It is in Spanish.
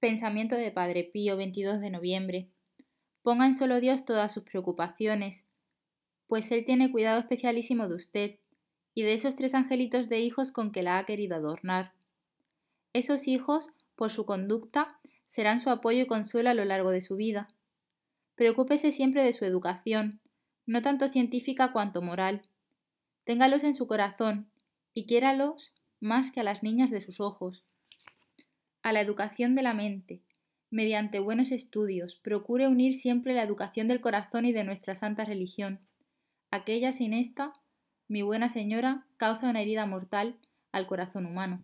Pensamiento de Padre Pío, 22 de noviembre. Ponga en solo Dios todas sus preocupaciones, pues Él tiene cuidado especialísimo de usted y de esos tres angelitos de hijos con que la ha querido adornar. Esos hijos, por su conducta, serán su apoyo y consuelo a lo largo de su vida. Preocúpese siempre de su educación, no tanto científica cuanto moral. Téngalos en su corazón y quiéralos más que a las niñas de sus ojos a la educación de la mente. Mediante buenos estudios, procure unir siempre la educación del corazón y de nuestra santa religión. Aquella sin esta, mi buena señora, causa una herida mortal al corazón humano.